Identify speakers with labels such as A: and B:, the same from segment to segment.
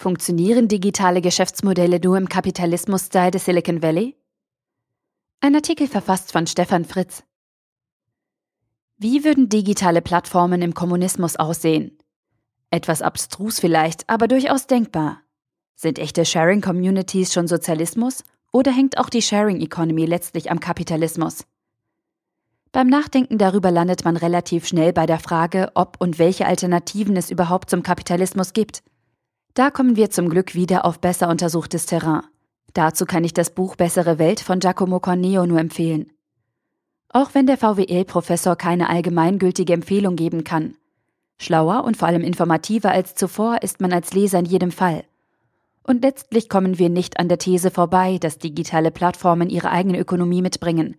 A: Funktionieren digitale Geschäftsmodelle nur im Kapitalismus-Style des Silicon Valley? Ein Artikel verfasst von Stefan Fritz. Wie würden digitale Plattformen im Kommunismus aussehen? Etwas abstrus vielleicht, aber durchaus denkbar. Sind echte Sharing Communities schon Sozialismus oder hängt auch die Sharing Economy letztlich am Kapitalismus? Beim Nachdenken darüber landet man relativ schnell bei der Frage, ob und welche Alternativen es überhaupt zum Kapitalismus gibt. Da kommen wir zum Glück wieder auf besser untersuchtes Terrain. Dazu kann ich das Buch Bessere Welt von Giacomo Corneo nur empfehlen. Auch wenn der VWL-Professor keine allgemeingültige Empfehlung geben kann. Schlauer und vor allem informativer als zuvor ist man als Leser in jedem Fall. Und letztlich kommen wir nicht an der These vorbei, dass digitale Plattformen ihre eigene Ökonomie mitbringen.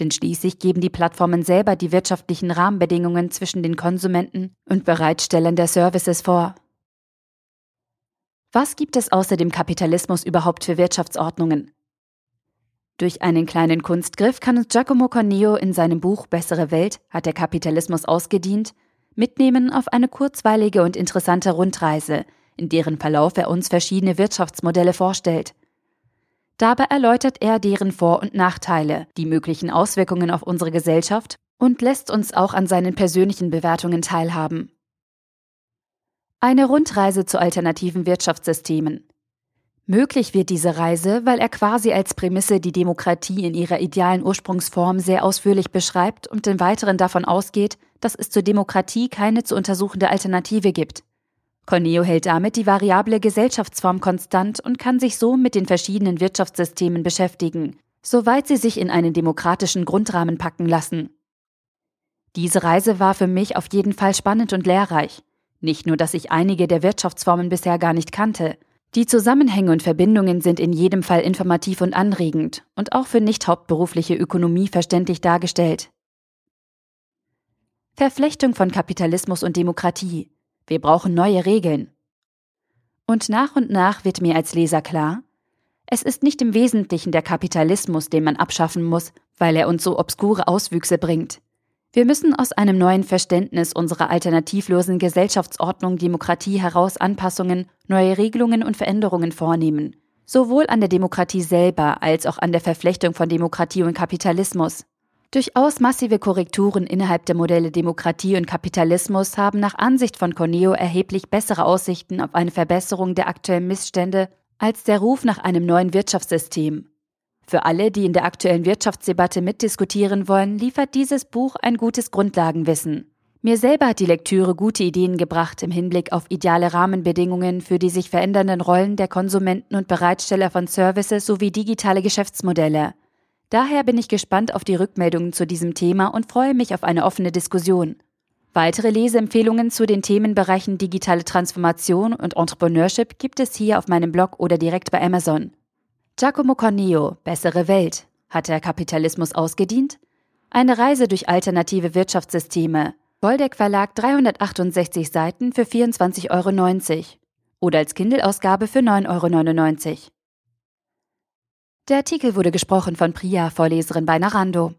A: Denn schließlich geben die Plattformen selber die wirtschaftlichen Rahmenbedingungen zwischen den Konsumenten und Bereitstellern der Services vor. Was gibt es außer dem Kapitalismus überhaupt für Wirtschaftsordnungen? Durch einen kleinen Kunstgriff kann uns Giacomo Corneo in seinem Buch Bessere Welt hat der Kapitalismus ausgedient mitnehmen auf eine kurzweilige und interessante Rundreise, in deren Verlauf er uns verschiedene Wirtschaftsmodelle vorstellt. Dabei erläutert er deren Vor- und Nachteile, die möglichen Auswirkungen auf unsere Gesellschaft und lässt uns auch an seinen persönlichen Bewertungen teilhaben. Eine Rundreise zu alternativen Wirtschaftssystemen. Möglich wird diese Reise, weil er quasi als Prämisse die Demokratie in ihrer idealen Ursprungsform sehr ausführlich beschreibt und im Weiteren davon ausgeht, dass es zur Demokratie keine zu untersuchende Alternative gibt. Corneo hält damit die variable Gesellschaftsform konstant und kann sich so mit den verschiedenen Wirtschaftssystemen beschäftigen, soweit sie sich in einen demokratischen Grundrahmen packen lassen. Diese Reise war für mich auf jeden Fall spannend und lehrreich. Nicht nur, dass ich einige der Wirtschaftsformen bisher gar nicht kannte. Die Zusammenhänge und Verbindungen sind in jedem Fall informativ und anregend und auch für nicht hauptberufliche Ökonomie verständlich dargestellt. Verflechtung von Kapitalismus und Demokratie. Wir brauchen neue Regeln. Und nach und nach wird mir als Leser klar, es ist nicht im Wesentlichen der Kapitalismus, den man abschaffen muss, weil er uns so obskure Auswüchse bringt. Wir müssen aus einem neuen Verständnis unserer alternativlosen Gesellschaftsordnung Demokratie heraus Anpassungen, neue Regelungen und Veränderungen vornehmen. Sowohl an der Demokratie selber als auch an der Verflechtung von Demokratie und Kapitalismus. Durchaus massive Korrekturen innerhalb der Modelle Demokratie und Kapitalismus haben nach Ansicht von Corneo erheblich bessere Aussichten auf eine Verbesserung der aktuellen Missstände als der Ruf nach einem neuen Wirtschaftssystem. Für alle, die in der aktuellen Wirtschaftsdebatte mitdiskutieren wollen, liefert dieses Buch ein gutes Grundlagenwissen. Mir selber hat die Lektüre gute Ideen gebracht im Hinblick auf ideale Rahmenbedingungen für die sich verändernden Rollen der Konsumenten und Bereitsteller von Services sowie digitale Geschäftsmodelle. Daher bin ich gespannt auf die Rückmeldungen zu diesem Thema und freue mich auf eine offene Diskussion. Weitere Leseempfehlungen zu den Themenbereichen digitale Transformation und Entrepreneurship gibt es hier auf meinem Blog oder direkt bei Amazon. Giacomo Corneo, Bessere Welt. Hat der Kapitalismus ausgedient? Eine Reise durch alternative Wirtschaftssysteme. Boldeck Verlag 368 Seiten für 24,90 Euro. Oder als Kindle-Ausgabe für 9,99 Euro. Der Artikel wurde gesprochen von Priya, Vorleserin bei Narando.